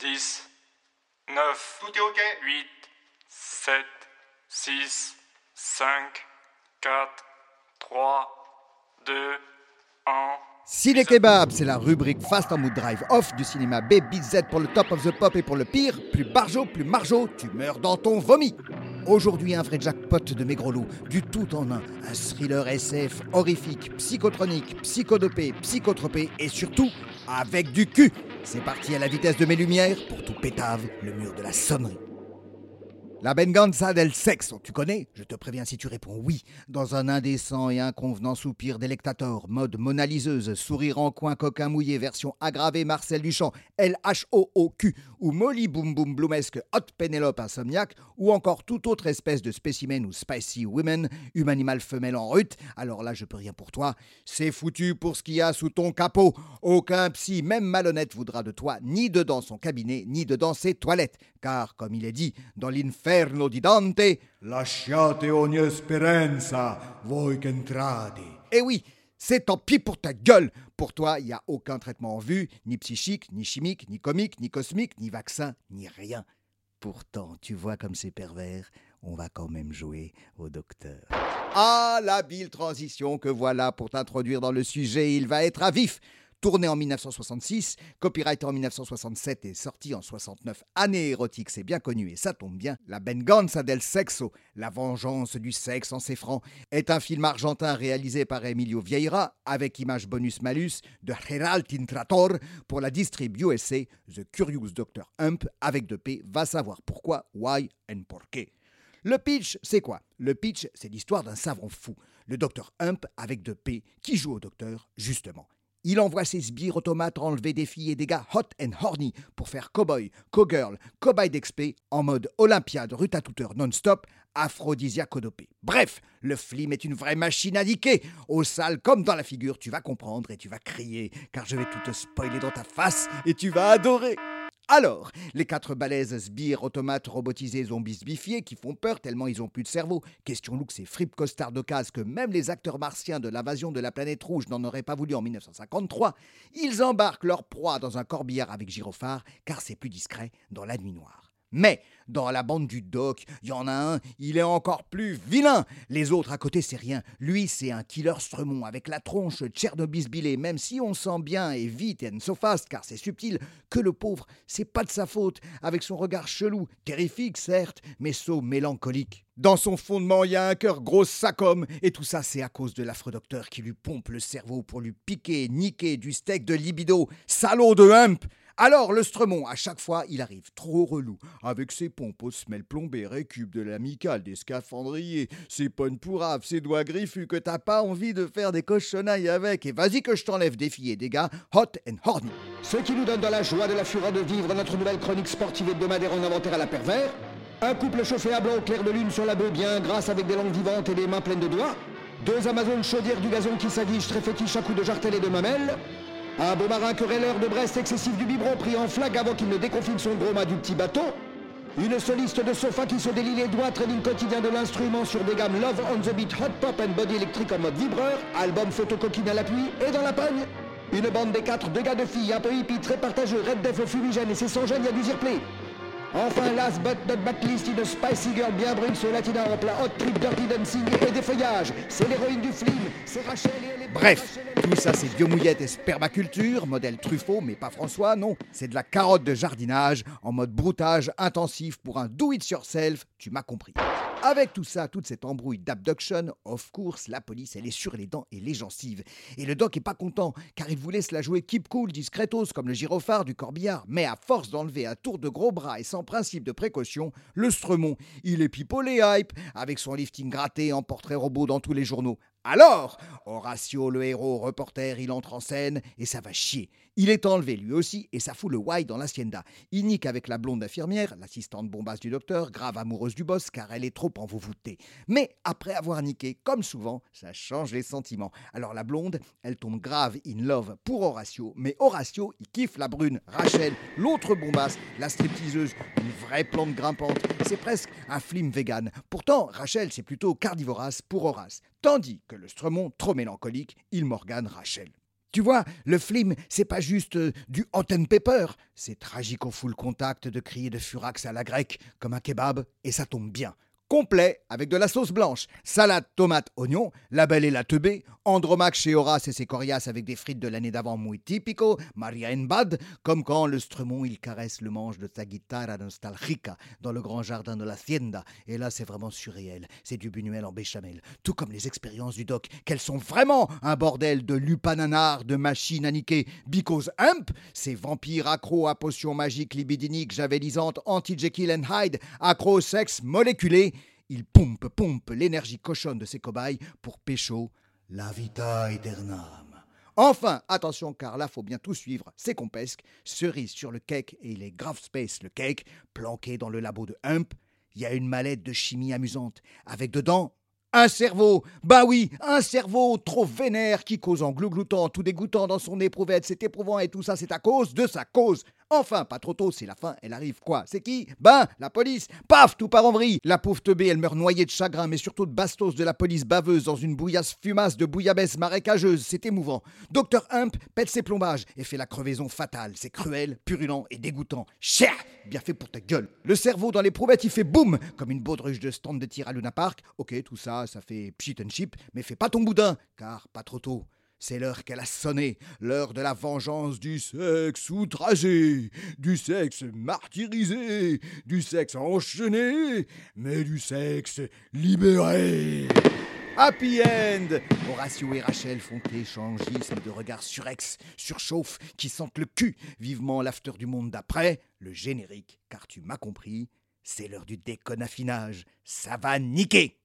10, 9, Tout est ok 8, 7, 6, 5, 4, 3, 2, 1. Ciné Kebab, c'est la rubrique Fast en Mood Drive Off du cinéma B, Z pour le top of the pop et pour le pire. Plus barjo, plus marjo, tu meurs dans ton vomi. Aujourd'hui, un vrai jackpot de mes gros loups, du tout en un. Un thriller SF horrifique, psychotronique, psychodopé, psychotropé et surtout avec du cul. C'est parti à la vitesse de mes lumières pour tout pétave le mur de la sonnerie. La Benganza del Sexo, tu connais? Je te préviens si tu réponds oui. Dans un indécent et inconvenant soupir délectateur, mode monaliseuse, sourire en coin coquin mouillé, version aggravée Marcel Duchamp, L-H-O-O-Q, ou Molly Boom Boom Bloomesque, Hot Penelope insomniaque, ou encore toute autre espèce de spécimen ou spicy women, humanimal femelle en rut, alors là je peux rien pour toi. C'est foutu pour ce qu'il y a sous ton capot. Aucun psy, même malhonnête, voudra de toi ni dedans son cabinet, ni dedans ses toilettes. Car, comme il est dit dans di Dante, Lasciate ogni speranza, voi che entrate. Eh oui, c'est tant pis pour ta gueule. Pour toi, il n'y a aucun traitement en vue, ni psychique, ni chimique, ni comique, ni cosmique, ni vaccin, ni rien. Pourtant, tu vois comme c'est pervers, on va quand même jouer au docteur. Ah, l'habile transition que voilà pour t'introduire dans le sujet, il va être à vif. Tourné en 1966, copyright en 1967 et sorti en 69, année érotique, c'est bien connu et ça tombe bien. La Venganza del Sexo, la vengeance du sexe en ses francs, est un film argentin réalisé par Emilio Vieira avec image bonus-malus de Gerald Tintrator pour la distrib USA The Curious Dr. Hump avec de P, va savoir pourquoi, why and porqué. Le pitch, c'est quoi? Le pitch, c'est l'histoire d'un savant fou, le docteur Hump avec de P, qui joue au docteur, justement. Il envoie ses sbires automates enlever des filles et des gars hot and horny pour faire cowboy, cowgirl, cobaye d'expé en mode Olympiade rutatuteur non-stop, aphrodisiacodopé. Bref, le film est une vraie machine à niquer. Au sale comme dans la figure, tu vas comprendre et tu vas crier, car je vais tout te spoiler dans ta face et tu vas adorer. Alors, les quatre balaises sbires automates robotisés zombies bifiés qui font peur tellement ils ont plus de cerveau. Question look, c'est fripe costard d'occasion que même les acteurs martiens de l'invasion de la planète rouge n'en auraient pas voulu en 1953. Ils embarquent leur proie dans un corbillard avec gyrophare car c'est plus discret dans la nuit noire. Mais dans la bande du doc, il y en a un, il est encore plus vilain. Les autres à côté, c'est rien. Lui, c'est un killer stremon avec la tronche tchernobysbilée, même si on sent bien et vite and so fast, car c'est subtil, que le pauvre, c'est pas de sa faute, avec son regard chelou, terrifique certes, mais saut mélancolique. Dans son fondement, il y a un cœur gros sacom, et tout ça, c'est à cause de l'affreux docteur qui lui pompe le cerveau pour lui piquer, niquer du steak de libido. Salaud de hump alors, le Stremont, à chaque fois, il arrive trop relou, avec ses pompes aux semelles plombées, récup de l'amical, des scaphandriers, ses ponnes pourraves, ses doigts griffus, que t'as pas envie de faire des cochonnailles avec, et vas-y que je t'enlève des filles et des gars hot and horny. Ce qui nous donne dans la joie de la fureur de vivre notre nouvelle chronique sportive hebdomadaire en inventaire à la pervers. Un couple chauffé à blanc au clair de lune sur la baie bien grasse avec des langues vivantes et des mains pleines de doigts. Deux Amazones chaudières du gazon qui s'aguichent très fétiches à coups de jartel et de mamelles. Un beau marin querelleur de Brest excessif du biberon pris en flag avant qu'il ne déconfine son gros mât du petit bateau. Une soliste de sofa qui se délie les doigts, trading quotidien de l'instrument sur des gammes Love on the Beat, Hot Pop and Body électrique en mode vibreur, album photo coquine à l'appui et dans la pogne. Une bande des quatre, deux gars de filles, un peu hippie, très partageux, Red Def fumigène et c'est sans gêne, il y a du zirplay. Enfin, last but not backlist, une spicy girl bien brune sur latina en plat hot trip, dirty dancing et des feuillages. C'est l'héroïne du film, c'est Rachel et elle est Bref, tout ça c'est biomouillette et spermaculture, modèle Truffaut, mais pas François, non. C'est de la carotte de jardinage, en mode broutage intensif pour un do it yourself, tu m'as compris. Avec tout ça, toute cette embrouille d'abduction, of course, la police, elle est sur les dents et les gencives. Et le doc est pas content, car il voulait se la jouer keep cool, discretos, comme le gyrophare du corbillard. Mais à force d'enlever à tour de gros bras et sans principe de précaution, le Stremont, il est pipolé hype, avec son lifting gratté en portrait robot dans tous les journaux. Alors, Horatio, le héros reporter, il entre en scène et ça va chier. Il est enlevé lui aussi et ça fout le why dans l'hacienda. Il nique avec la blonde infirmière, l'assistante bombasse du docteur, grave amoureuse du boss car elle est trop envoûtée. Mais après avoir niqué, comme souvent, ça change les sentiments. Alors la blonde, elle tombe grave in love pour Horatio, mais Horatio, il kiffe la brune, Rachel, l'autre bombasse, la stripteaseuse, une vraie plante grimpante. C'est presque un film vegan. Pourtant, Rachel, c'est plutôt cardivorace pour Horace. Tandis que le Stremont, trop mélancolique, il morgane Rachel. Tu vois, le film, c'est pas juste euh, du hot and pepper. C'est tragique au full contact de crier de furax à la grecque, comme un kebab, et ça tombe bien complet avec de la sauce blanche, salade, tomate, oignon, la belle et la teubée, Andromaque chez Horace et ses coriaces avec des frites de l'année d'avant muy typico, Maria en bad, comme quand le Stremont il caresse le manche de sa guitare nostalgica dans le grand jardin de la Hacienda. Et là, c'est vraiment surréel. C'est du Buñuel en béchamel. Tout comme les expériences du doc, qu'elles sont vraiment un bordel de lupananar, de machines à niquer, because hump, ces vampires accros à potions magiques libidiniques, javelisantes, anti-Jekyll and Hyde, accro sexe moléculé, il pompe, pompe l'énergie cochonne de ses cobayes pour pécho la vita aeternam. Enfin, attention, car là, faut bien tout suivre. C'est compesque, cerise sur le cake et les grave space le cake, planqué dans le labo de Hump. Il y a une mallette de chimie amusante, avec dedans un cerveau Bah oui, un cerveau trop vénère qui cause en glougloutant, tout dégoûtant dans son éprouvette, c'est éprouvant et tout ça c'est à cause de sa cause. Enfin, pas trop tôt, c'est la fin, elle arrive quoi C'est qui? Ben, la police Paf, tout part en vrille La pauvre teubée, elle meurt noyée de chagrin, mais surtout de bastos de la police baveuse dans une bouillasse fumasse de bouillabaisse marécageuse, c'est émouvant. Docteur Hump pète ses plombages et fait la crevaison fatale, c'est cruel, purulent et dégoûtant. Cher Bien fait pour ta gueule Le cerveau dans l'éprouvette, il fait boum Comme une baudruche de stand de tir à Luna Park. Ok, tout ça, ça fait pchit and chip, mais fais pas ton boudin, car pas trop tôt. C'est l'heure qu'elle a sonné, l'heure de la vengeance du sexe outragé, du sexe martyrisé, du sexe enchaîné, mais du sexe libéré. Happy End Horatio et Rachel font échangisme de regards surex, surchauffe, qui sentent le cul. Vivement l'after du monde d'après, le générique, car tu m'as compris, c'est l'heure du déconaffinage. Ça va niquer.